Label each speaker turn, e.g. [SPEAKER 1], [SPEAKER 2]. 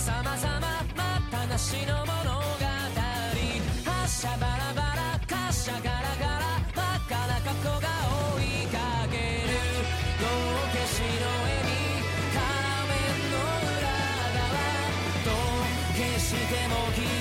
[SPEAKER 1] さまざま待ったなしの物語発車バラバラ滑車ガラガラ。真っ赤な過去が追いかける。道化師の笑み仮面の裏側。と決しても消え